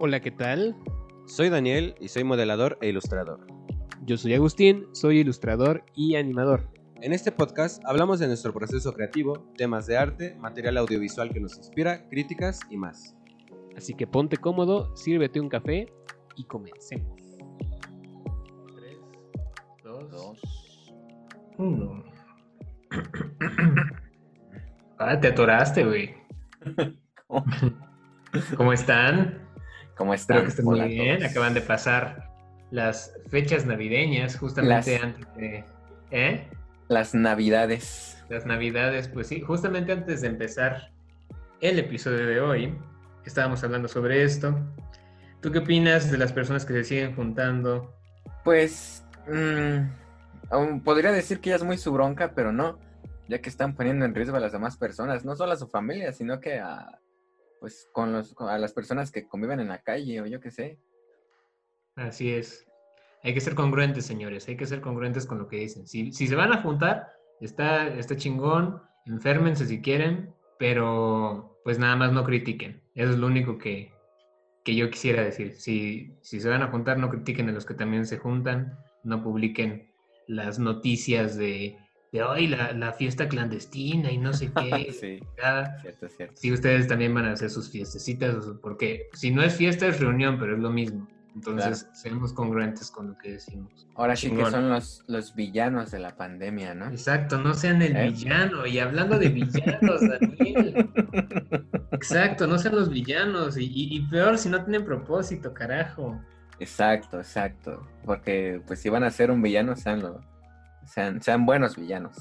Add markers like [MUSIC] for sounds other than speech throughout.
Hola, ¿qué tal? Soy Daniel y soy modelador e ilustrador. Yo soy Agustín, soy ilustrador y animador. En este podcast hablamos de nuestro proceso creativo, temas de arte, material audiovisual que nos inspira, críticas y más. Así que ponte cómodo, sírvete un café y comencemos. 3, 2, 1. Ah, te atoraste, güey. ¿Cómo? [LAUGHS] ¿Cómo están? ¿Cómo están? Espero que estén muy Hola bien. Acaban de pasar las fechas navideñas, justamente Las- antes de. ¿Eh? Las navidades. Las navidades, pues sí, justamente antes de empezar el episodio de hoy, estábamos hablando sobre esto. ¿Tú qué opinas de las personas que se siguen juntando? Pues, mm, podría decir que ya es muy su bronca, pero no, ya que están poniendo en riesgo a las demás personas, no solo a su familia, sino que a, pues, con los, a las personas que conviven en la calle o yo qué sé. Así es. Hay que ser congruentes, señores. Hay que ser congruentes con lo que dicen. Si, si se van a juntar, está, está chingón. Enférmense si quieren, pero pues nada más no critiquen. Eso es lo único que, que yo quisiera decir. Si, si se van a juntar, no critiquen a los que también se juntan. No publiquen las noticias de, de hoy la, la fiesta clandestina y no sé qué. [LAUGHS] Sí, cierto, cierto. Ustedes también van a hacer sus fiestecitas, porque si no es fiesta es reunión, pero es lo mismo. Entonces, seamos congruentes con lo que decimos. Ahora sí que son los, los villanos de la pandemia, ¿no? Exacto, no sean el ¿Eh? villano. Y hablando de villanos, [LAUGHS] Daniel. Exacto, no sean los villanos. Y, y- y peor si no tienen propósito, carajo. Exacto, exacto. Porque, pues, si van a ser un villano, sean, sean, sean buenos villanos.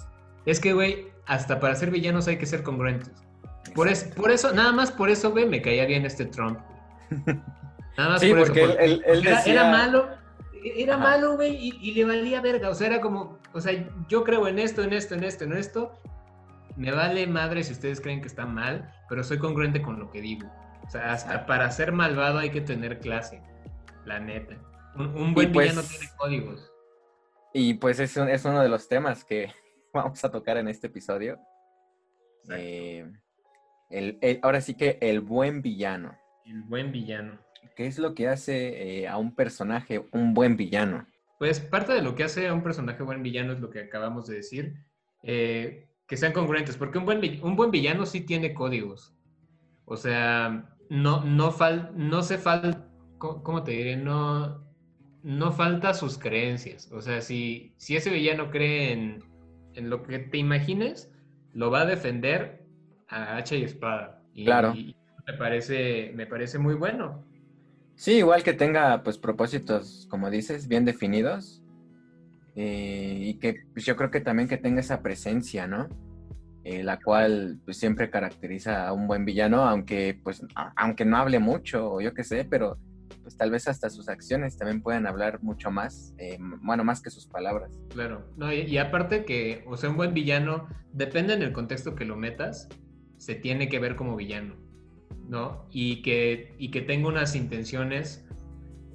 Es que, güey, hasta para ser villanos hay que ser congruentes. Por, es- por eso, nada más por eso, güey, me caía bien este Trump. [LAUGHS] Nada más Sí, por porque eso. él- él- él era, decía- era malo, era Ajá. malo, güey, y, y le valía verga. O sea, era como, o sea, yo creo en esto, en esto, en esto, en esto. Me vale madre si ustedes creen que está mal, pero soy congruente con lo que digo. O sea, hasta para ser malvado hay que tener clase, la neta. Un, un buen pues- villano tiene códigos. Y pues es, un- es uno de los temas que [LAUGHS] vamos a tocar en este episodio. Eh, el- el- ahora sí que el buen villano. El buen villano. ¿Qué es lo que hace eh, a un personaje un buen villano? Pues parte de lo que hace a un personaje buen villano es lo que acabamos de decir, eh, que sean congruentes, porque un buen, un buen villano sí tiene códigos. O sea, no, no, fal, no se falta, ¿cómo te diré? No, no falta sus creencias. O sea, si, si ese villano cree en, en lo que te imagines, lo va a defender a hacha y espada. Y, Claro. y me parece, me parece muy bueno. Sí, igual que tenga pues propósitos, como dices, bien definidos. eh, y que pues, yo creo que también que tenga esa presencia, ¿no? Eh, la cual pues, siempre caracteriza a un buen villano, aunque pues a- aunque no hable mucho o yo qué sé, pero pues tal vez hasta sus acciones también puedan hablar mucho más, eh, bueno, más que sus palabras. Claro, no, y, y aparte que, o sea, un buen villano, depende en el contexto que lo metas, se tiene que ver como villano, ¿no? Y que, y que tenga unas intenciones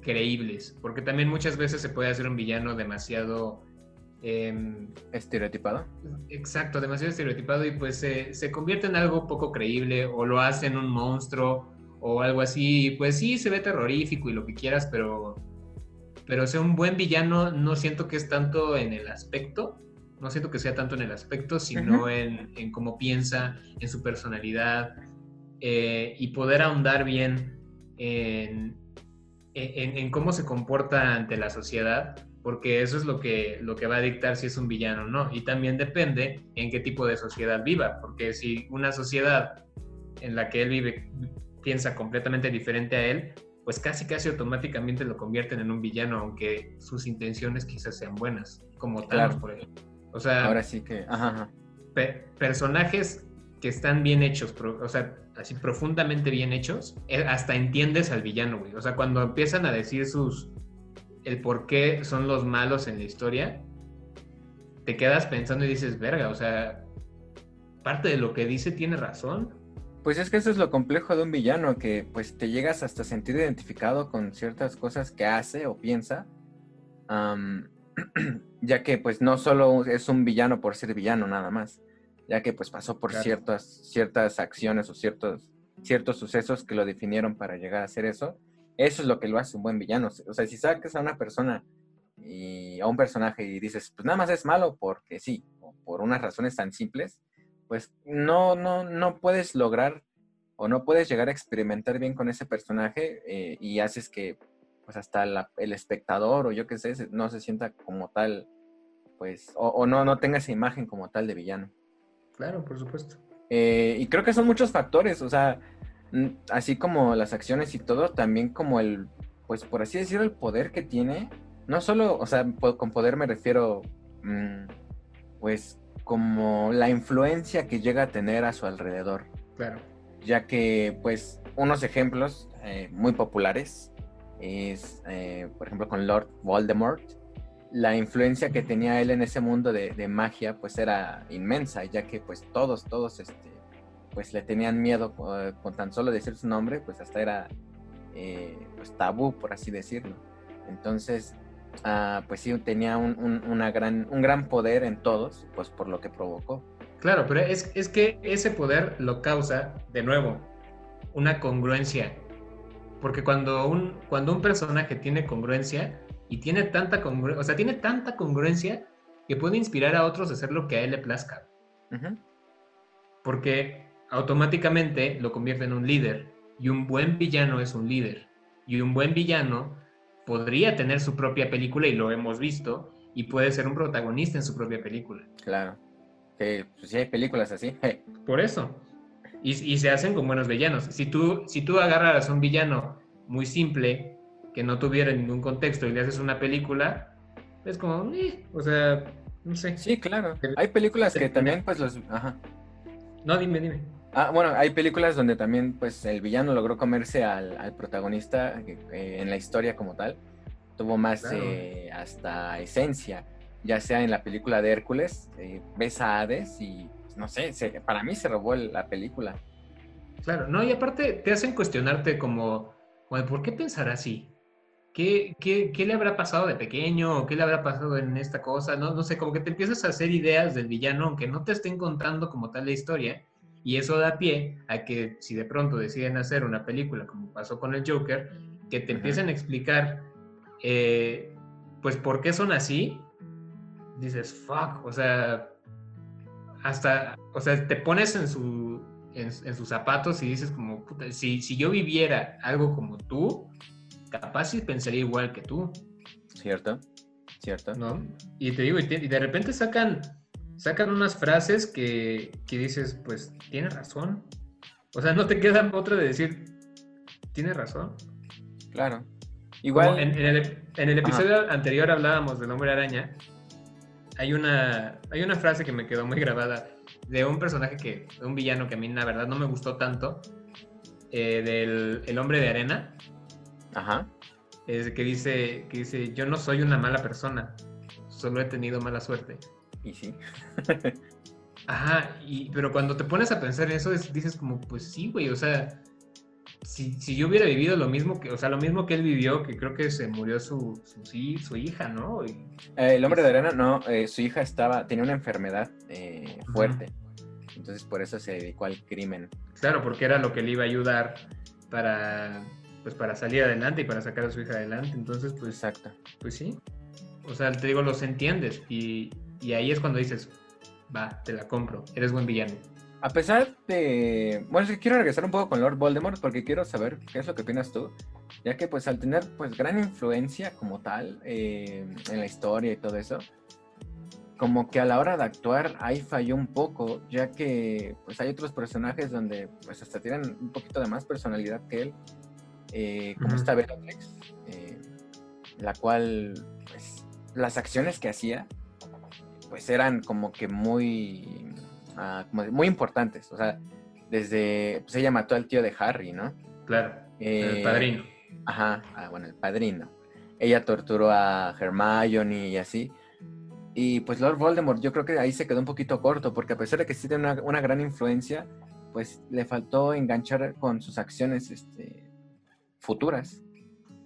creíbles, porque también muchas veces se puede hacer un villano demasiado, em, Estereotipado. exacto, demasiado estereotipado y pues se, se convierte en algo poco creíble o lo hace en un monstruo o algo así, pues sí, se ve terrorífico y lo que quieras, pero, pero ser un buen villano no siento que es tanto en el aspecto, no siento que sea tanto en el aspecto, sino en, en cómo piensa, en su personalidad eh, y poder ahondar bien en, en, en cómo se comporta ante la sociedad, porque eso es lo que, lo que va a dictar si es un villano o no. Y también depende en qué tipo de sociedad viva, porque si una sociedad en la que él vive piensa completamente diferente a él, pues casi casi automáticamente lo convierten en un villano, aunque sus intenciones quizás sean buenas, como Thanos, Claro. por ejemplo. O sea, Ahora sí que, ajá, ajá. pe- personajes que están bien hechos, o sea, así profundamente bien hechos, eh, hasta entiendes al villano, güey. O sea, cuando empiezan a decir sus. el por qué son los malos en la historia, te quedas pensando y dices, verga, o sea, parte de lo que dice tiene razón. Pues es que eso es lo complejo de un villano, que pues te llegas hasta sentir identificado con ciertas cosas que hace o piensa, am, [CLEARS THROAT] ya que pues no solo es un villano por ser villano nada más, ya que pues pasó por Claro. ciertas, ciertas acciones o ciertos, ciertos sucesos que lo definieron para llegar a hacer eso, Eso es lo que lo hace un buen villano. O sea, si sacas a una persona y a un personaje y dices, pues nada más es malo porque sí, o por unas razones tan simples, pues no, no, no puedes lograr o no puedes llegar a experimentar bien con ese personaje eh, y haces que pues hasta el espectador o yo qué sé, no se sienta como tal, pues, o, no, no tenga esa imagen como tal de villano. Claro, por supuesto. Eh, y creo que son muchos factores, o sea, así como las acciones y todo, también como el, pues por así decirlo, el poder que tiene, no solo, o sea, con poder me refiero, mm, pues como la influencia que llega a tener a su alrededor. Claro. Ya que, pues, unos ejemplos eh, muy populares es, eh, por ejemplo, con Lord Voldemort, la influencia que tenía él en ese mundo de, magia, pues era inmensa, ya que, pues, todos, todos, este, pues, le tenían miedo eh, con, tan solo decir su nombre, pues, hasta era, pues, tabú, por así decirlo. Entonces, Ah, pues sí, tenía un, una gran, un gran poder en todos, pues por lo que provocó. Claro, pero es, es que ese poder lo causa, de nuevo, una congruencia. Porque cuando un, cuando un personaje tiene congruencia y tiene tanta congruencia, o sea, tiene tanta congruencia que puede inspirar a otros a hacer lo que a él le plazca. Porque automáticamente lo convierte en un líder. Y un buen villano es un líder. Y un buen villano podría tener su propia película y lo hemos visto y puede ser un protagonista en su propia película. Claro. Que pues, sí hay películas así. [LAUGHS] Por eso. Y, se hacen con buenos villanos. Si tú, si tú agarraras a un villano muy simple, que no tuviera ningún contexto y le haces una película, es como, eh, o sea, no sé. Sí, claro. Hay películas que también, pues los... Ajá. No, dime, dime. Ah, bueno, hay películas donde también pues el villano logró comerse al, protagonista eh, en la historia como tal. Tuvo más eh, hasta esencia, ya sea en la película de Hércules, eh, ves a Hades y pues, no sé, para mí se robó la película. Claro, no, y aparte te hacen cuestionarte como, bueno, ¿por qué pensar así? ¿Qué, qué, qué le habrá pasado de pequeño? ¿Qué le habrá pasado en esta cosa? No, no sé, como que te empiezas a hacer ideas del villano, aunque no te estén contando como tal la historia y eso da pie a que si de pronto deciden hacer una película como pasó con el Joker, que te empiecen a explicar, eh, pues, por qué son así, dices, fuck, o sea, hasta, o sea, te pones en, su, en, sus zapatos y dices como, puta, si, si yo viviera algo como tú, capaz sí pensaría igual que tú. Cierto, cierto. ¿No? Y te digo, y de repente sacan sacan unas frases que, dices, pues tiene razón. O sea, no te queda otra de decir, tiene razón. Claro. Igual. En, el, episodio anterior hablábamos del hombre araña. Hay una, hay una frase que me quedó muy grabada de un personaje que, de un villano que a mí la verdad no me gustó tanto, eh, del el hombre de arena. Ajá. Es que dice, que dice, yo no soy una mala persona, solo he tenido mala suerte. Y sí. Ajá, y, pero cuando te pones a pensar en eso, dices como, pues sí, güey, o sea, si, si, yo hubiera vivido lo mismo que, o sea, lo mismo que él vivió, que creo que se murió su, su, su hija, ¿no? Eh, el hombre de arena, no, eh, su hija estaba, tenía una enfermedad eh, fuerte, entonces por eso se dedicó al crimen. Claro, porque era lo que le iba a ayudar para, pues, para salir adelante y para sacar a su hija adelante, entonces, pues, Exacto. pues sí, o sea, te digo, los entiendes y y ahí es cuando dices, va, te la compro, eres buen villano. A pesar de... Bueno, es que quiero regresar un poco con Lord Voldemort porque quiero saber qué es lo que opinas tú, ya que pues al tener pues gran influencia como tal eh, en la historia y todo eso, como que a la hora de actuar ahí falló un poco, ya que pues hay otros personajes donde pues hasta tienen un poquito de más personalidad que él, eh, como esta Bellatrix, eh, la cual pues las acciones que hacía pues eran como que muy, ah, muy importantes. O sea, desde, pues ella mató al tío de Harry, ¿no? Claro, el eh, padrino. Ajá, ah, bueno, el padrino. Ella torturó a Hermione y así. Y pues Lord Voldemort, yo creo que ahí se quedó un poquito corto, porque a pesar de que sí tiene una, gran influencia, pues le faltó enganchar con sus acciones este, futuras.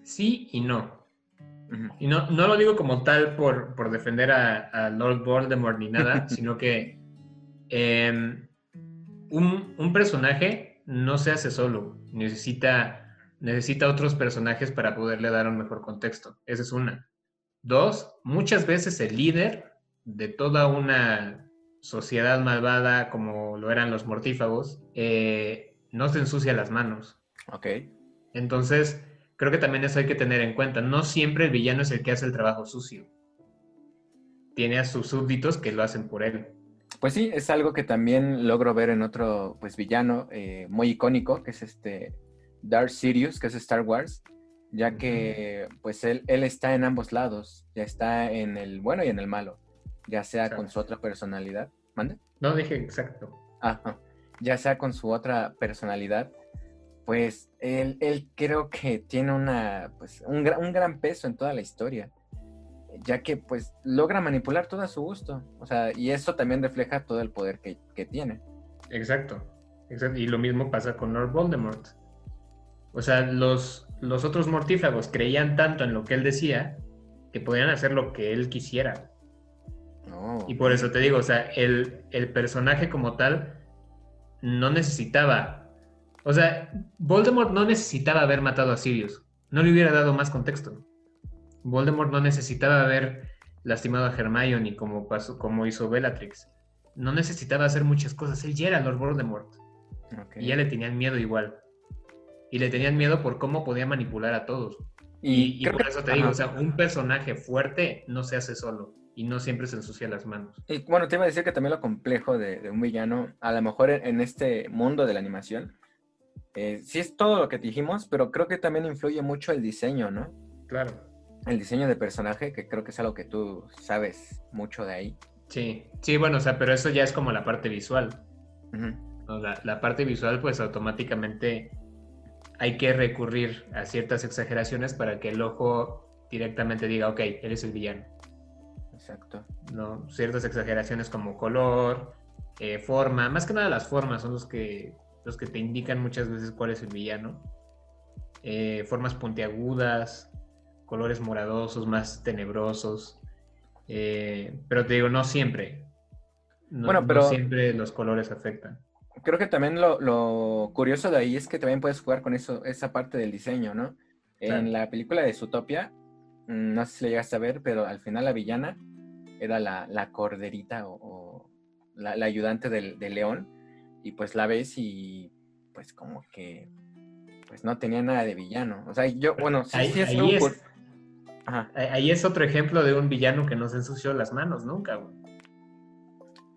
Sí y no. Y no, no lo digo como tal por, por defender a, Lord Voldemort ni nada, [LAUGHS] sino que em, un, un, personaje no se hace solo, necesita, necesita otros personajes para poderle dar un mejor contexto. Esa es una. Dos, muchas veces el líder de toda una sociedad malvada como lo eran los mortífagos, eh, no se ensucia las manos. Ok. Entonces, creo que también eso hay que tener en cuenta. No siempre el villano es el que hace el trabajo sucio. Tiene a sus súbditos que lo hacen por él. Pues sí, es algo que también logro ver en otro pues villano eh, muy icónico, que es este Darth Sirius, que es Star Wars, ya que pues él, él está en ambos lados, ya está en el bueno y en el malo, ya sea con su otra personalidad. ¿Mande? No, dije exacto. Ajá. Ya sea con su otra personalidad, pues él, él creo que tiene una, pues, un, un gran peso en toda la historia ya que pues logra manipular todo a su gusto. O sea, y eso también refleja todo el poder que, tiene. Exacto, exacto. Y lo mismo pasa con Lord Voldemort. O sea, los, los otros mortífagos creían tanto en lo que él decía que podían hacer lo que él quisiera. Y por eso te digo, o sea, el, el personaje como tal no necesitaba. O sea, Voldemort no necesitaba haber matado a Sirius. No le hubiera dado más contexto. Voldemort no necesitaba haber lastimado a Hermione como, pasó, como hizo Bellatrix. No necesitaba hacer muchas cosas. Él ya era Lord Voldemort. Y ya le tenían miedo igual. Y le tenían miedo por cómo podía manipular a todos. Y, por eso te digo, o sea, un personaje fuerte no se hace solo y no siempre se ensucia las manos. Y bueno, te iba a decir que también lo complejo de, un villano, a lo mejor en, este mundo de la animación, eh, sí es todo lo que dijimos, pero creo que también influye mucho el diseño, ¿no? Claro el diseño de personaje, que creo que es algo que tú sabes mucho de ahí. Sí, sí, bueno, o sea, pero eso ya es como la parte visual. la, parte visual, pues automáticamente hay que recurrir a ciertas exageraciones para que el ojo directamente diga, ok, él es el villano. Exacto. ¿No? Ciertas exageraciones como color, eh, forma, más que nada las formas son los que, los que te indican muchas veces cuál es el villano. Eh, formas puntiagudas, colores moradosos, más tenebrosos. Eh, pero te digo, no siempre. No, bueno, pero siempre los colores afectan. Creo que también lo, curioso de ahí es que también puedes jugar con eso, esa parte del diseño, ¿no? En la película de Zootopia, mm, no sé si le llegaste a ver, pero al final la villana era la, corderita o, la, ayudante del, león. Y pues la ves y pues como que pues no tenía nada de villano. O sea, yo, bueno, sí, sí es, Ahí es otro ejemplo de un villano que no se ensució las manos nunca,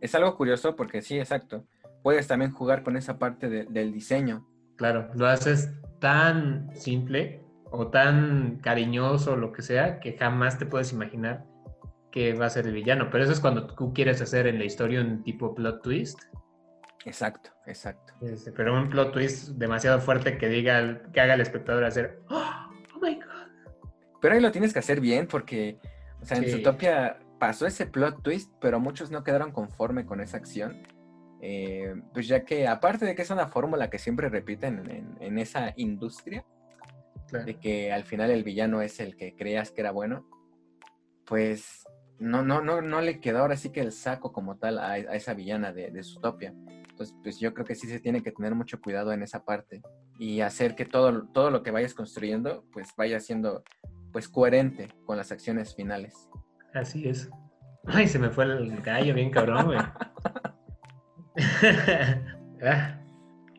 Es algo curioso porque sí, exacto. Puedes también jugar con esa parte del diseño. Claro, lo haces tan simple o tan cariñoso o lo que sea que jamás te puedes imaginar que va a ser el villano. Pero eso es cuando tú quieres hacer en la historia un tipo plot twist. Exacto, exacto. Este, pero un plot twist demasiado fuerte que diga, que haga al espectador hacer, oh, oh my god, pero ahí lo tienes que hacer bien porque, o sea, en Zootopia pasó ese plot twist, pero muchos no quedaron conforme con esa acción. Eh, pues ya que aparte de que es una fórmula que siempre repiten en, esa industria, de que al final el villano es el que creas que era bueno, pues no, no, no, no le quedó ahora sí que el saco como tal a, esa villana de, de Zootopia. Entonces, pues yo creo que sí se tiene que tener mucho cuidado en esa parte y hacer que todo, todo lo que vayas construyendo, pues vaya siendo pues coherente con las acciones finales. Así es. Ay, se me fue el gallo bien cabrón, güey. [LAUGHS] Ah,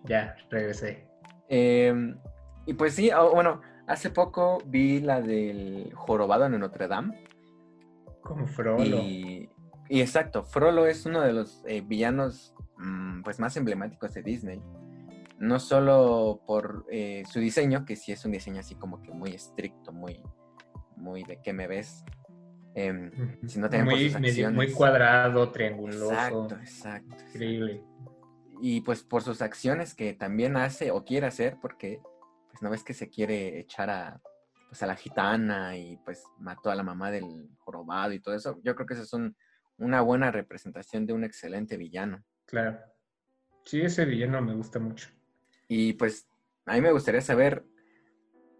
ya, regresé. Em, y pues sí, ah, bueno, hace poco vi la del jorobado en Notre Dame. Como Frollo. Y, exacto, Frollo es uno de los eh, villanos pues más emblemáticos de Disney. No solo por eh, su diseño, que sí es un diseño así como que muy estricto, muy, muy de qué me ves, eh, sino también muy, por sus muy cuadrado, trianguloso. Exacto, exacto. Increíble. Y pues por sus acciones que también hace o quiere hacer, porque pues no ves que se quiere echar a, pues, a la gitana y pues mató a la mamá del jorobado y todo eso. Yo creo que eso es una buena representación de un excelente villano. Claro. Sí, ese villano me gusta mucho. Y pues a mí me gustaría saber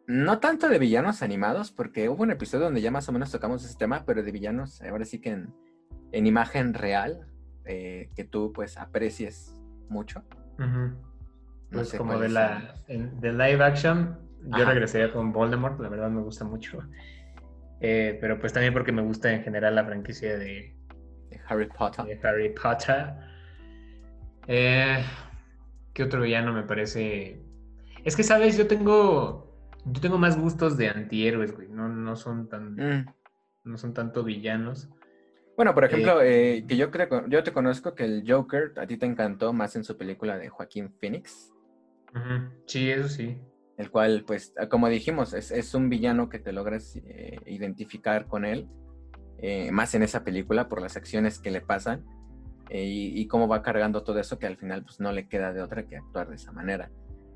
no tanto de villanos animados, porque hubo un episodio donde ya más o menos tocamos ese tema, pero de villanos, ahora sí que en, imagen real, eh, que tú pues aprecies mucho. Pues como de la de live action, Yo Ajá. regresaría con Voldemort, la verdad me gusta mucho. Eh, pero pues también porque me gusta en general la franquicia de, de Harry Potter. de Harry Potter. Eh, ¿Qué otro villano me parece? Es que, ¿sabes? Yo tengo. Yo tengo más gustos de antihéroes, güey. No, no son tan. Mm. No son tanto villanos. Bueno, por ejemplo, eh, que yo creo, yo te conozco que el Joker a ti te encantó más en su película de Joaquín Phoenix, Sí, eso sí. el cual, pues, como dijimos, es, es un villano que te logras eh, identificar con él, eh, más en esa película por las acciones que le pasan eh, y, y cómo va cargando todo eso que al final, pues, no le queda de otra que actuar de esa manera.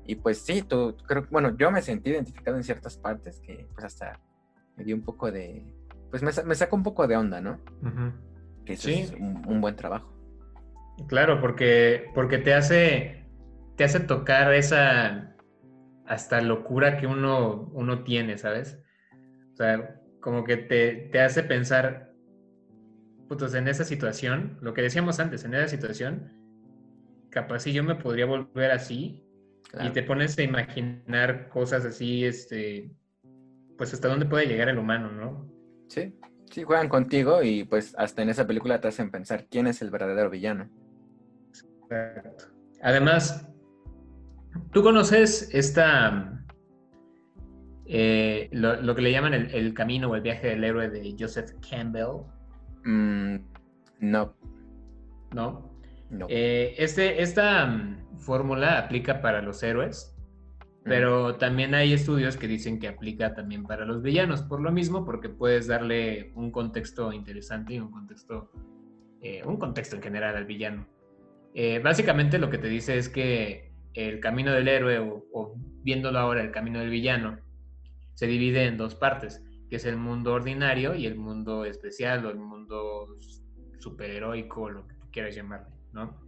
Y pues sí, tú, creo, bueno, yo me sentí identificado en ciertas partes que, pues, hasta me dio un poco de, pues, me, me sacó un poco de onda, ¿no? Ujú. Que eso Sí. es un, un buen trabajo. Claro, porque, porque te hace, te hace tocar esa hasta locura que uno, uno tiene, ¿sabes? O sea, como que te, te hace pensar, putos, en esa situación, lo que decíamos antes, en esa situación, capaz si yo me podría volver así, Claro. y te pones a imaginar cosas así, este, pues hasta dónde puede llegar el humano, ¿no? Sí, sí, juegan contigo y pues hasta en esa película te hacen pensar quién es el verdadero villano. Exacto. Además, ¿tú conoces esta, eh, lo, lo que le llaman el, el camino o el viaje del héroe de Joseph Campbell? Mm, no, ¿No? no. Eh, este, esta mm, fórmula aplica para los héroes, pero también hay estudios que dicen que aplica también para los villanos, por lo mismo, porque puedes darle un contexto interesante y un contexto, eh, un contexto en general al villano. Eh, básicamente lo que te dice es que el camino del héroe, o, o viéndolo ahora, el camino del villano, se divide en dos partes, que es el mundo ordinario y el mundo especial o el mundo superheroico, lo que tú quieras llamarle, ¿no?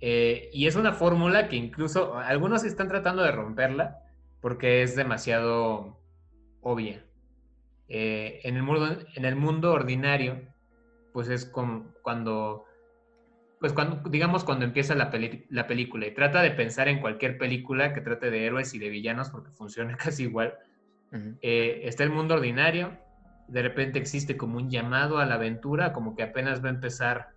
Eh, y es una fórmula que incluso algunos están tratando de romperla porque es demasiado obvia. Eh, en, el mundo, en el mundo ordinario, pues es como cuando, pues cuando, digamos cuando empieza la, la película y trata de pensar en cualquier película que trate de héroes y de villanos porque funciona [LAUGHS] casi igual. Eh, está el mundo ordinario, de repente existe como un llamado a la aventura, como que apenas va a empezar,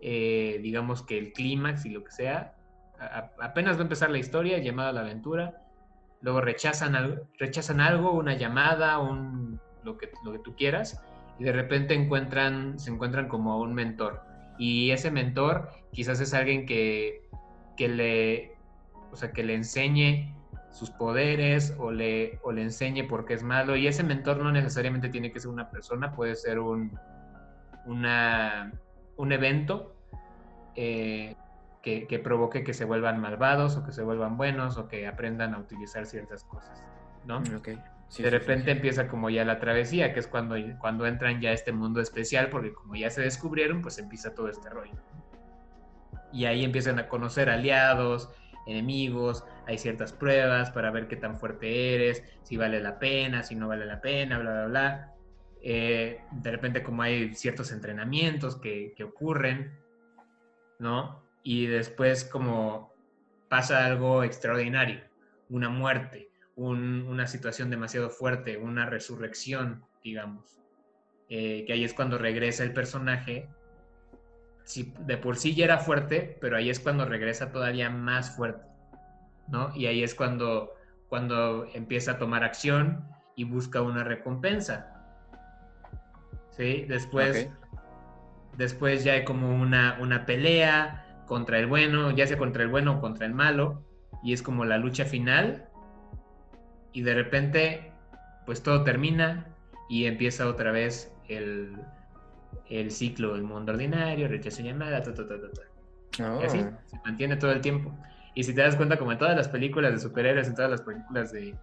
eh, digamos que el clímax y lo que sea, a- a- apenas va a empezar la historia, llamado a la aventura, luego rechazan, al- rechazan algo, una llamada, un, lo, que, lo que tú quieras, y de repente encuentran, se encuentran como un mentor. Y ese mentor quizás es alguien que, que le, o sea, que le enseñe sus poderes o le, o le enseñe por qué es malo. Y ese mentor no necesariamente tiene que ser una persona, puede ser un, una, un evento eh, que, que provoque que se vuelvan malvados o que se vuelvan buenos o que aprendan a utilizar ciertas cosas, ¿no? Ok. Sí, de sí, repente sí. empieza como ya la travesía, que es cuando, cuando entran ya a este mundo especial, porque como ya se descubrieron, pues empieza todo este rollo. Y ahí empiezan a conocer aliados, enemigos, hay ciertas pruebas para ver qué tan fuerte eres, si vale la pena, si no vale la pena, bla, bla, bla. Eh, de repente como hay ciertos entrenamientos que, que ocurren, ¿no? Y después como pasa algo extraordinario, una muerte, un- una situación demasiado fuerte, una resurrección, digamos. Eh, que ahí es cuando regresa el personaje. De por sí ya era fuerte, pero ahí es cuando regresa todavía más fuerte, ¿no? Y ahí es cuando, cuando empieza a tomar acción y busca una recompensa. ¿Sí? Después, después ya hay como una, una pelea contra el bueno, ya sea contra el bueno o contra el malo, y es como la lucha final, y de repente, pues todo termina y empieza otra vez el, el ciclo del mundo ordinario, rechazo llamada, ta, ta, ta, ta, ta. Oh, Y así se mantiene todo el tiempo. Y si te das cuenta, como en todas las películas de superhéroes, en todas las películas de,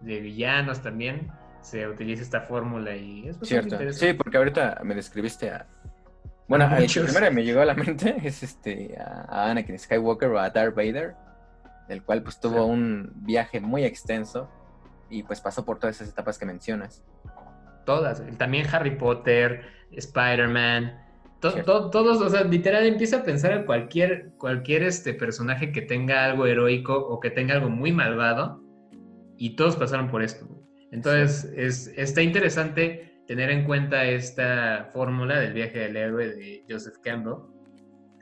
de villanos también, se utiliza esta fórmula y es Cierto. interesante. Sí, porque ahorita me describiste a. Bueno, A el primero que me llegó a la mente [LAUGHS] es este a, Anakin Skywalker o a Darth Vader, el cual pues tuvo Sí. un viaje muy extenso y pues pasó por todas esas etapas que mencionas. Todas. También Harry Potter, Spider-Man. To- to- todos, o sea, literal empieza a pensar en cualquier, cualquier este personaje que tenga algo heroico o que tenga algo muy malvado y todos pasaron por esto. Entonces, es, está interesante tener en cuenta esta fórmula del viaje del héroe de Joseph Campbell,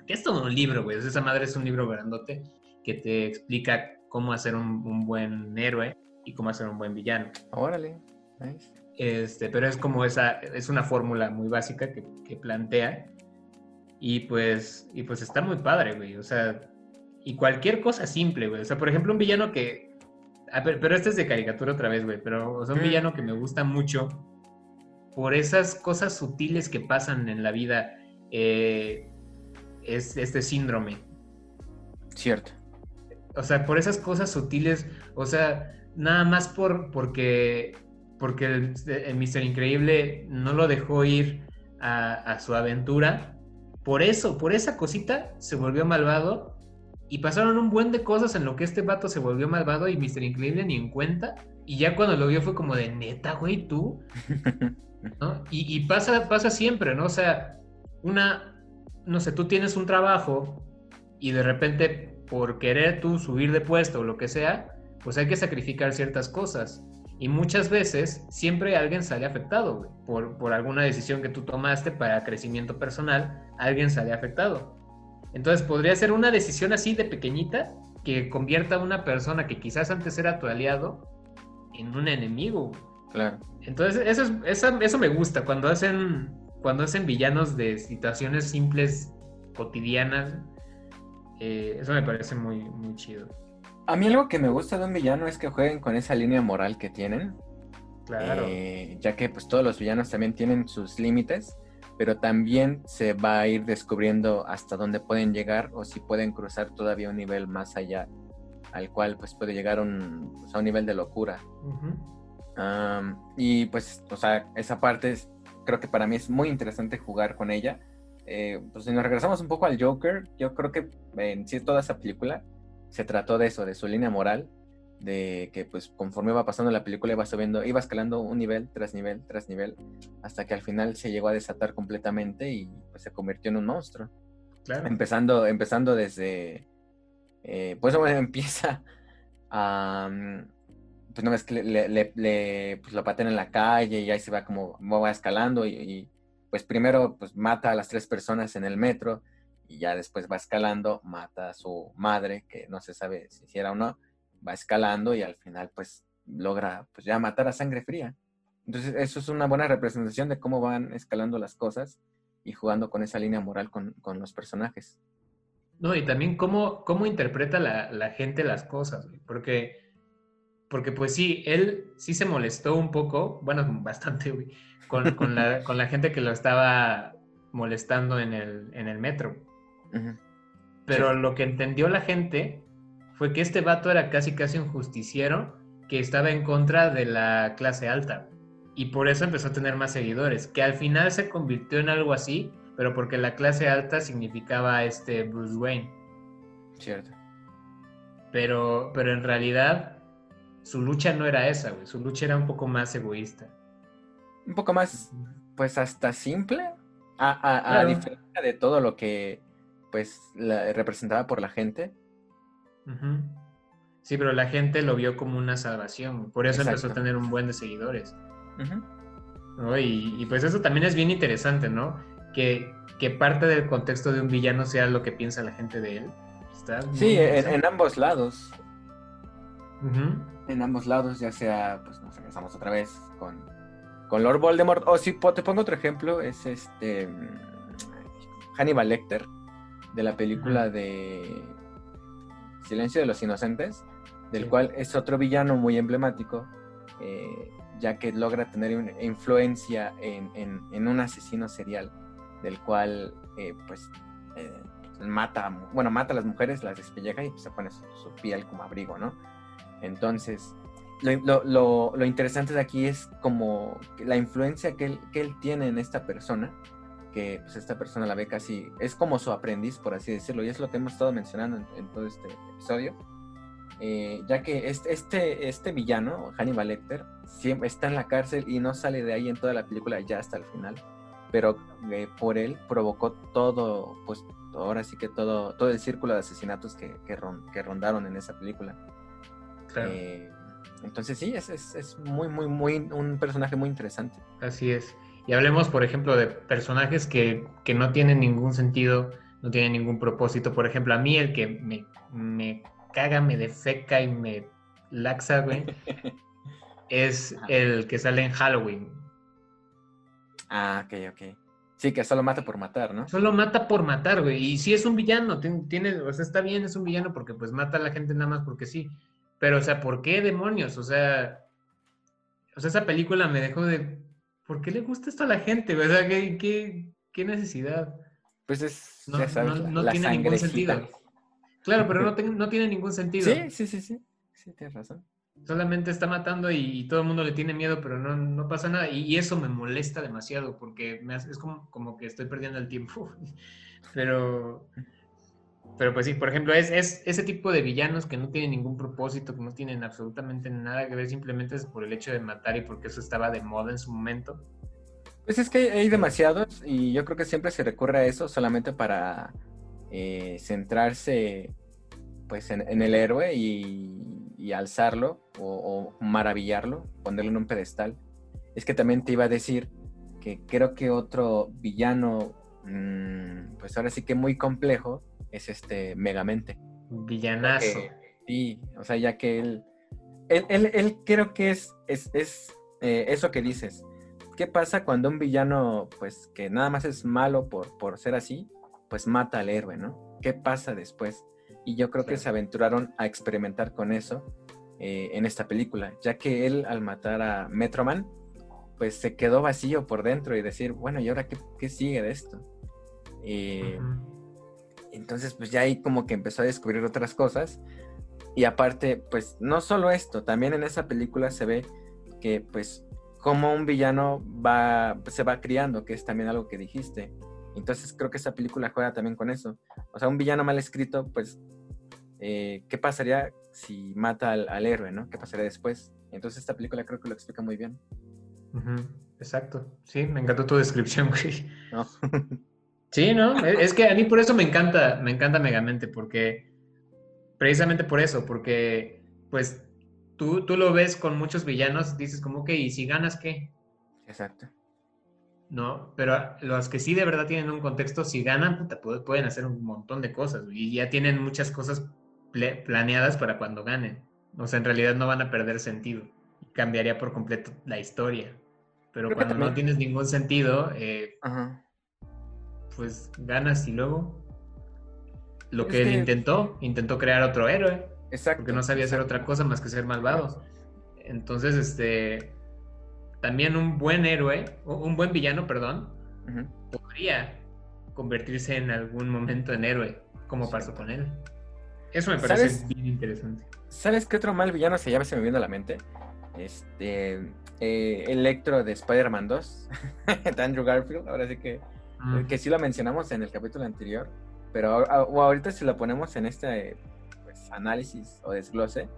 que es todo un libro, güey. Esa madre es un libro grandote que te explica cómo hacer un, buen héroe y cómo hacer un buen villano. Órale, Este, pero es como esa, es una fórmula muy básica que, que plantea. Y pues, y pues está muy padre, güey. O sea, y cualquier cosa simple, güey. O sea, por ejemplo, un villano que. Ah, pero, este es de caricatura otra vez, güey. Pero o sea, un mm. villano que me gusta mucho por esas cosas sutiles que pasan en la vida. Eh, es este síndrome. Cierto. O sea, por esas cosas sutiles, o sea, nada más por porque porque el, el Mister Increíble no lo dejó ir a, a, su aventura. Por eso, por esa cosita, se volvió malvado y pasaron un buen de cosas en lo que este vato se volvió malvado y Mr. Increíble ni en cuenta. Y ya cuando lo vio fue como de neta, güey, tú. [LAUGHS] ¿No? Y, pasa, pasa siempre, ¿no? O sea, una, no sé, tú tienes un trabajo y de repente por querer tú subir de puesto o lo que sea, pues hay que sacrificar ciertas cosas. Y muchas veces siempre alguien sale afectado, güey. Por, por alguna decisión que tú tomaste para crecimiento personal, alguien sale afectado. Entonces podría ser una decisión así de pequeñita que convierta a una persona que quizás antes era tu aliado en un enemigo. Claro. Entonces eso, eso, me gusta, cuando hacen, cuando hacen villanos de situaciones simples, cotidianas, eh, eso me parece muy, muy chido. A mí algo que me gusta de un villano es que jueguen con esa línea moral que tienen. Claro. Eh, ya que pues todos los villanos también tienen sus límites pero también se va a ir descubriendo hasta dónde pueden llegar o si pueden cruzar todavía un nivel más allá, al cual pues puede llegar un, pues, a un nivel de locura. y pues, o sea, esa parte creo que para mí es muy interesante jugar con ella. Eh, pues si nos regresamos un poco al Joker, yo creo que en sí toda esa película se trató de eso, de su línea moral, de que pues conforme iba pasando la película iba subiendo, iba escalando un nivel tras nivel tras nivel, hasta que al final se llegó a desatar completamente y pues se convirtió en un monstruo. Claro. Empezando, empezando desde, eh, pues [LAUGHS] bueno, empieza a, pues no ves que le, le, pues, lo paten en la calle y ahí se va como, va escalando y, pues primero pues mata a las tres personas en el metro y ya después va escalando, mata a su madre, que no se sabe si era o no, va escalando y al final pues logra pues ya matar a sangre fría. Entonces eso es una buena representación de cómo van escalando las cosas y jugando con esa línea moral con, los personajes. No, y también cómo, cómo interpreta la, gente las cosas, porque, porque pues sí, él sí se molestó un poco, bueno, [LAUGHS] bastante, con, la, gente que lo estaba molestando en el, en el metro. Pero lo que entendió la gente fue que este vato era casi casi un justiciero que estaba en contra de la clase alta. Y por eso empezó a tener más seguidores, que al final se convirtió en algo así, pero porque la clase alta significaba este Bruce Wayne. Cierto. Pero, pero en realidad su lucha no era esa, güey. Su lucha era un poco más egoísta. Un poco más, pues hasta simple. A, diferencia de todo lo que pues representaba por la gente Sí, pero la gente lo vio como una salvación. Por eso empezó a tener un buen de seguidores. y, pues eso también es bien interesante, ¿no? Que, que, parte del contexto de un villano sea lo que piensa la gente de él. sí, en, ambos lados. En ambos lados, ya sea, pues nos regresamos otra vez con, con Lord Voldemort. O si te pongo otro ejemplo, es este Hannibal Lecter, de la película de Silencio de los Inocentes, del cual es otro villano muy emblemático, eh, ya que logra tener influencia en, un asesino serial, del cual eh, pues eh, mata, bueno, mata a las mujeres, las despelleja y pues, se pone su, piel como abrigo, ¿no? Entonces, lo, interesante de aquí es como la influencia que él, que él tiene en esta persona, que pues esta persona la ve casi, es como su aprendiz, por así decirlo, y es lo que hemos estado mencionando en, todo este episodio, eh, ya que este, este, este villano, Hannibal Lecter, siempre está en la cárcel y no sale de ahí en toda la película ya hasta el final, pero eh, por él provocó todo, pues ahora sí que todo, todo el círculo de asesinatos que, que, rondaron en esa película. Eh, Entonces sí, es, es, es muy, muy, muy, un personaje muy interesante. Así es. Y hablemos, por ejemplo, de personajes que, que no tienen ningún sentido, no tienen ningún propósito. Por ejemplo, a mí el que me, me caga, me defeca y me laxa, güey, [LAUGHS] es el que sale en Halloween. Ah, ok, ok. Sí, que solo mata por matar, ¿no? Solo mata por matar, güey. Y sí es un villano, tiene, o sea, está bien, es un villano porque pues mata a la gente nada más porque sí. Pero, o sea, ¿por qué demonios? O sea, o sea, esa película me dejó de... ¿Por qué le gusta esto a la gente? O sea, ¿qué, qué, qué necesidad? Pues es... No, ya sabes, no- la- no la tiene ningún sentido. Claro, pero [LAUGHS] no, tiene ningún sentido. Sí, sí, sí, sí. Sí, tienes razón. Solamente está matando y, y todo el mundo le tiene miedo, pero no, no pasa nada. Y, y eso me molesta demasiado porque me hace- es como, como que estoy perdiendo el tiempo. [LAUGHS] pero, pero pues sí, por ejemplo, es, es ese tipo de villanos que no tienen ningún propósito, que no tienen absolutamente nada que ver, simplemente es por el hecho de matar y porque eso estaba de moda en su momento. Pues es que hay demasiados y yo creo que siempre se recurre a eso solamente para eh, centrarse pues en, en el héroe y, y alzarlo o, o maravillarlo, ponerlo en un pedestal. Es que también te iba a decir que creo que otro villano, mm, pues ahora sí que muy complejo, es este Megamente. Villanazo. que- sí, o sea, ya que él, él, él, él creo que es, es, es, eh, eso que dices. ¿Qué pasa cuando un villano, pues, que nada más es malo por, por ser así, pues mata al héroe, ¿no? ¿Qué pasa después? Y yo creo que se aventuraron a experimentar con eso eh, en esta película, ya que él al matar a Metroman, pues se quedó vacío por dentro y decir, bueno, ¿y ahora qué, qué sigue de esto? Eh. Entonces, pues ya ahí como que empezó a descubrir otras cosas. Y aparte, pues no solo esto, también en esa película se ve que pues como un villano va, se va criando, que es también algo que dijiste. Entonces creo que esa película juega también con eso. O sea, un villano mal escrito, pues, eh, ¿qué pasaría si mata al, al héroe, no? ¿Qué pasaría después? Entonces esta película creo que lo explica muy bien. Exacto. Sí, me encantó tu descripción, güey. ¿no? [LAUGHS] Sí, ¿no? Es que a mí por eso me encanta, me encanta Megamente, porque precisamente por eso, porque pues tú, tú lo ves con muchos villanos, dices como que, ¿y si ganas qué? Exacto. ¿No? Pero los que sí de verdad tienen un contexto, si ganan, puta, pu- pueden hacer un montón de cosas y ya tienen muchas cosas planeadas para cuando ganen. O sea, en realidad no van a perder sentido. Cambiaría por completo la historia. Pero Creo cuando no tienes ningún sentido, eh, Ajá. Pues ganas y luego lo Es que él intentó, intentó crear otro héroe, Exacto. porque no sabía hacer otra cosa más que ser malvado. Entonces, este, también un buen héroe, o un buen villano, perdón, podría convertirse en algún momento en héroe, como Sí. pasó con él. Eso me parece ¿Sabes? bien interesante. ¿Sabes qué otro mal villano se llama? Se me viene a la mente. Este. eh, Electro de Spider-Man 2. [LAUGHS] de Andrew Garfield. Ahora sí que. Mm, Que sí lo mencionamos en el capítulo anterior. Pero a- o ahorita si lo ponemos en este pues, análisis o desglose.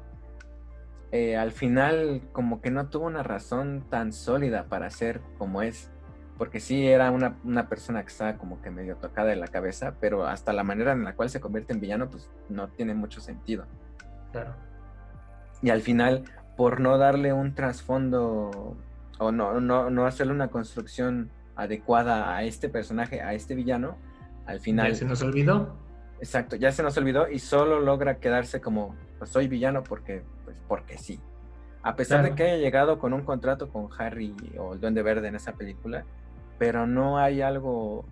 eh, al final, como que no tuvo una razón tan sólida para ser como es. Porque sí era una, una persona que estaba como que medio tocada de la cabeza, pero hasta la manera en la cual se convierte en villano, pues no tiene mucho sentido claro. y al final por no darle un trasfondo o no, no, no hacerle una construcción adecuada a este personaje, a este villano, al final, ¿Ya se nos olvidó? exacto, ya se nos olvidó y solo logra quedarse como, pues soy villano porque, pues porque sí. A pesar Claro. de que haya llegado con un contrato con Harry o el Duende Verde en esa película, pero no hay algo,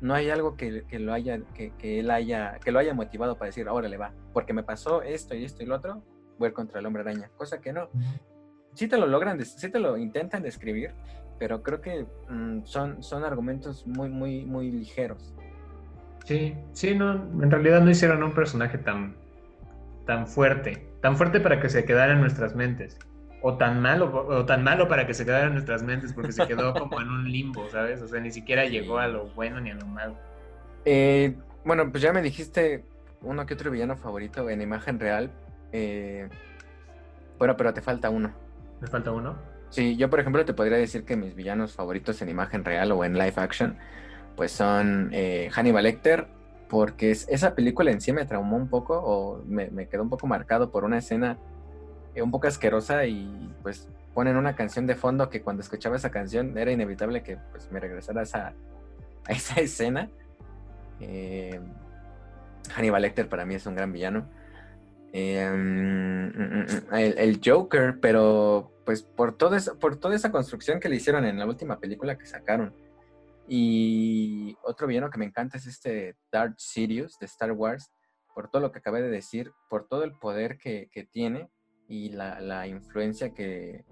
no hay algo que, que lo haya, que, que él haya, que lo haya motivado para decir, órale va, porque me pasó esto y esto y lo otro, voy contra el hombre araña, cosa que no. Sí te lo logran, sí te lo intentan describir, pero creo que mm, son, son argumentos muy, muy, muy ligeros. Sí, sí, no, en realidad no hicieron un personaje tan, tan fuerte, tan fuerte para que se quedara en nuestras mentes, o tan malo, o tan malo para que se quedara en nuestras mentes, porque se quedó como en un limbo, ¿sabes? O sea, ni siquiera llegó a lo bueno ni a lo malo. Eh, bueno, pues ya me dijiste uno que otro villano favorito en imagen real. eh, bueno, pero te falta uno. ¿Me falta uno? Sí, yo por ejemplo te podría decir que mis villanos favoritos en imagen real o en live action, pues son eh, Hannibal Lecter, porque es- esa película en sí me traumó un poco o me, quedó un poco marcado por una escena eh, un poco asquerosa y pues ponen una canción de fondo que cuando escuchaba esa canción era inevitable que pues, me regresara a esa, a [LAUGHS] esa escena. Eh, Hannibal Lecter para mí es un gran villano. Eh, mm, mm, mm, el, Joker, pero pues por, todo eso, por toda esa construcción que le hicieron en la última película que sacaron. Y otro villano que me encanta es este Darth Sirius de Star Wars, por todo lo que acabé de decir, por todo el poder que, que tiene y la, la, influencia que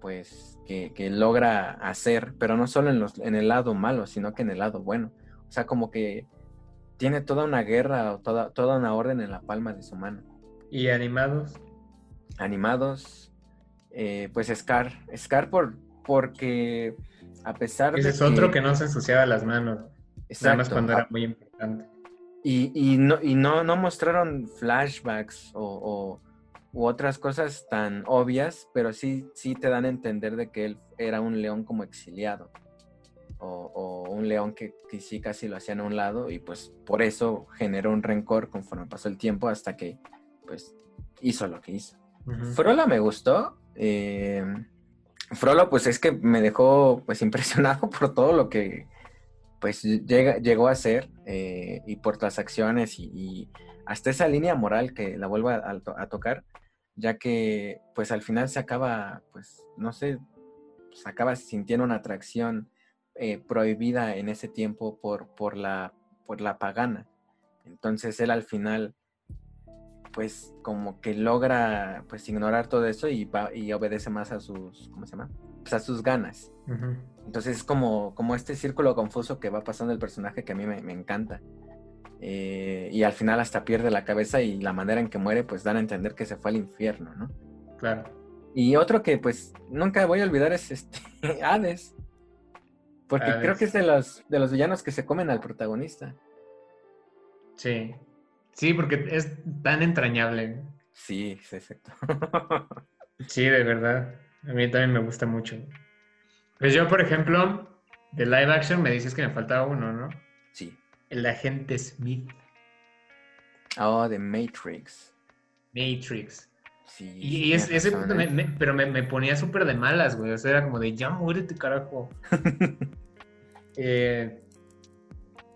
pues que, que, logra hacer, pero no solo en, los, en el lado malo, sino que en el lado bueno. O sea, como que tiene toda una guerra o toda, toda una orden en la palma de su mano. ¿Y animados? Animados, eh, pues Scar. Scar por, porque a pesar Ese de es otro que no se ensuciaba las manos. Exacto. Nada más cuando era muy importante. Y, y, no, y no, no mostraron flashbacks o, o, u otras cosas tan obvias, pero sí, sí te dan a entender de que él era un león como exiliado o, o, un león que, que, sí casi lo hacían a un lado y pues por eso generó un rencor conforme pasó el tiempo hasta que pues hizo lo que hizo. Uh -huh. Frola me gustó. Eh, Frollo pues es que me dejó pues [LAUGHS] impresionado por todo lo que pues llega, llegó a ser eh, y por las acciones y, y, hasta esa línea moral que la vuelvo a, a, tocar, ya que pues al final se acaba pues no sé, se acaba sintiendo una atracción eh, prohibida en ese tiempo por, por, la, por la pagana. Entonces él al final, pues como que logra pues ignorar todo eso y, va, y obedece más a sus, ¿cómo se llama? Pues a sus ganas. Uh -huh. Entonces es como, como este círculo confuso que va pasando el personaje que a mí me, me encanta. Eh, y al final hasta pierde la cabeza y la manera en que muere pues dan a entender que se fue al infierno, ¿no? Claro. Y otro que pues nunca voy a olvidar es este [LAUGHS] Hades. Porque Hades. creo que es de los, de los villanos que se comen al protagonista. Sí. Sí, porque es tan entrañable. Sí, sí, exacto. [LAUGHS] sí, de verdad. A mí también me gusta mucho. Pues yo, por ejemplo, de live action me dices que me faltaba uno, ¿no? Sí. El agente Smith. Oh, de Matrix. Matrix. Sí. Y es, ese, me, me, pero me, me ponía súper de malas, güey. O sea, era como de ya muérete, carajo. [LAUGHS] eh,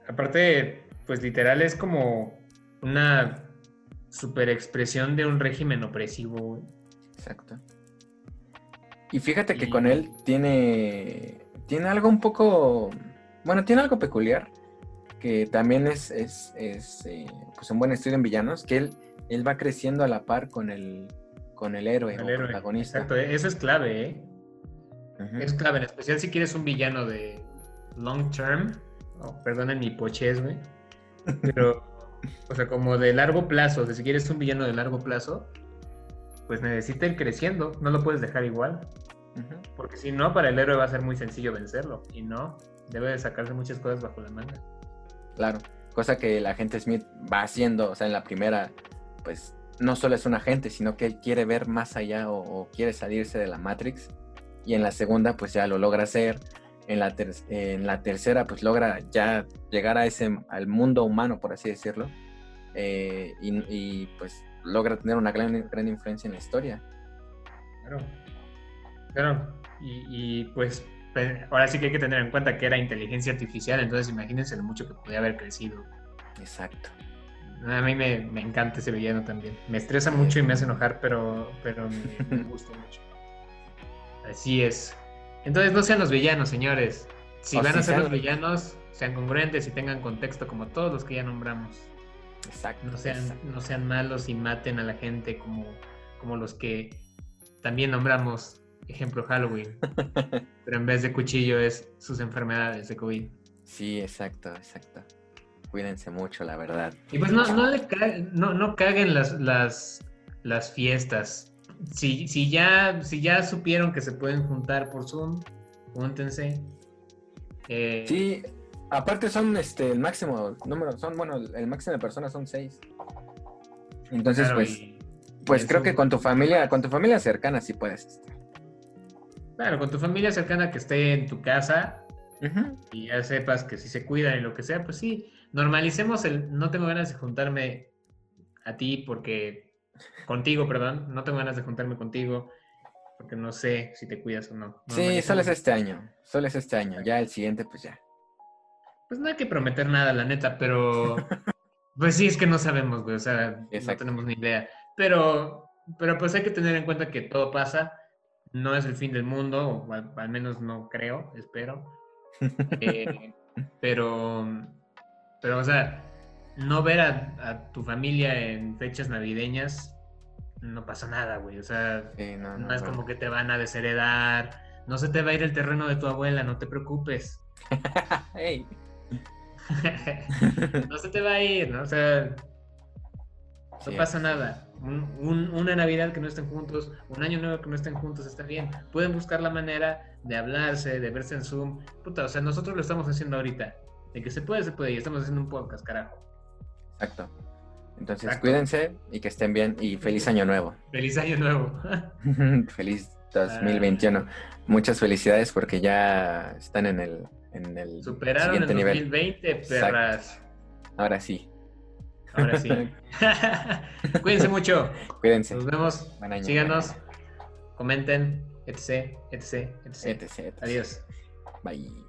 aparte, pues literal es como una super expresión de un régimen opresivo, güey. Exacto. Y fíjate que y... con él tiene. Tiene algo un poco. Bueno, tiene algo peculiar. Que también es, es, es eh, pues un buen estudio en villanos. Que él, él va creciendo a la par con el, con el héroe el o héroe. protagonista. Exacto, eso es clave, ¿eh? Uh -huh. Es clave, en especial si quieres un villano de long term. Oh, perdonen mi pochez, güey. Pero, [LAUGHS] o sea, como de largo plazo, de si quieres un villano de largo plazo, pues necesita ir creciendo, no lo puedes dejar igual. Uh -huh. Porque si no, para el héroe va a ser muy sencillo vencerlo. Y no, debe de sacarse muchas cosas bajo la manga. Claro, cosa que el agente Smith va haciendo, o sea, en la primera, pues no solo es un agente, sino que él quiere ver más allá o, o, quiere salirse de la Matrix. Y en la segunda, pues ya lo logra hacer. En la, ter en la tercera, pues logra ya llegar a ese, al mundo humano, por así decirlo. Eh, y, y, pues logra tener una gran, gran influencia en la historia. Claro. Claro. Y, y, pues ahora sí que hay que tener en cuenta que era inteligencia artificial, entonces imagínense lo mucho que podía haber crecido. Exacto. A mí me, me, encanta ese villano también. Me estresa mucho y me hace enojar, pero, pero me, me gusta [LAUGHS] mucho. Así es. Entonces no sean los villanos, señores. Si o van a ser los villanos, sean congruentes y tengan contexto como todos los que ya nombramos. Exacto. No sean, exacto. No sean malos y maten a la gente como, como los que también nombramos. Ejemplo Halloween. [LAUGHS] pero en vez de cuchillo es sus enfermedades de COVID. Sí, exacto, exacto cuídense mucho, la verdad. Y pues no, no, le ca no, no caguen las, las, las fiestas. Si, si, ya, si ya supieron que se pueden juntar por Zoom, júntense. Eh, sí, aparte son este el máximo número, son bueno, el máximo de personas son seis. Entonces, claro, pues, y, pues y creo que con tu familia, con tu familia cercana sí puedes estar. Claro, con tu familia cercana que esté en tu casa uh -huh. y ya sepas que si se cuidan y lo que sea, pues sí, normalicemos el no tengo ganas de juntarme a ti porque contigo, perdón, no tengo ganas de juntarme contigo porque no sé si te cuidas o no. no sí, solo es este año, solo es este año, ya el siguiente pues ya. Pues no hay que prometer nada, la neta, pero [LAUGHS] pues sí, es que no sabemos, güey, o sea, no tenemos ni idea. Pero, pero pues hay que tener en cuenta que todo pasa, no es el fin del mundo, o al, menos no creo, espero. [LAUGHS] Eh, pero, pero, o sea, no ver a, tu familia en fechas navideñas no pasa nada, güey. O sea, no, es como que te van a desheredar, no se te va a ir el terreno de tu abuela, no te preocupes. [LAUGHS] [LAUGHS] no se te va a ir, ¿no? O sea, no pasa nada. una Navidad que no estén juntos, un año nuevo que no estén juntos, está bien. Pueden buscar la manera de hablarse, de verse en Zoom. Puta, o sea, nosotros lo estamos haciendo ahorita. De que se puede, se puede. Y estamos haciendo un podcast, carajo. Exacto. Entonces, cuídense y que estén bien. Y feliz año nuevo. [LAUGHS] Feliz año nuevo. [LAUGHS] feliz 2021. Muchas felicidades porque ya están en el, en el Superaron el 2020, perras. Ahora sí. Ahora sí. [LAUGHS] Cuídense mucho. Cuídense. Nos vemos. Síganos. Comenten, etc, etc, etc. etc. Adiós. Bye.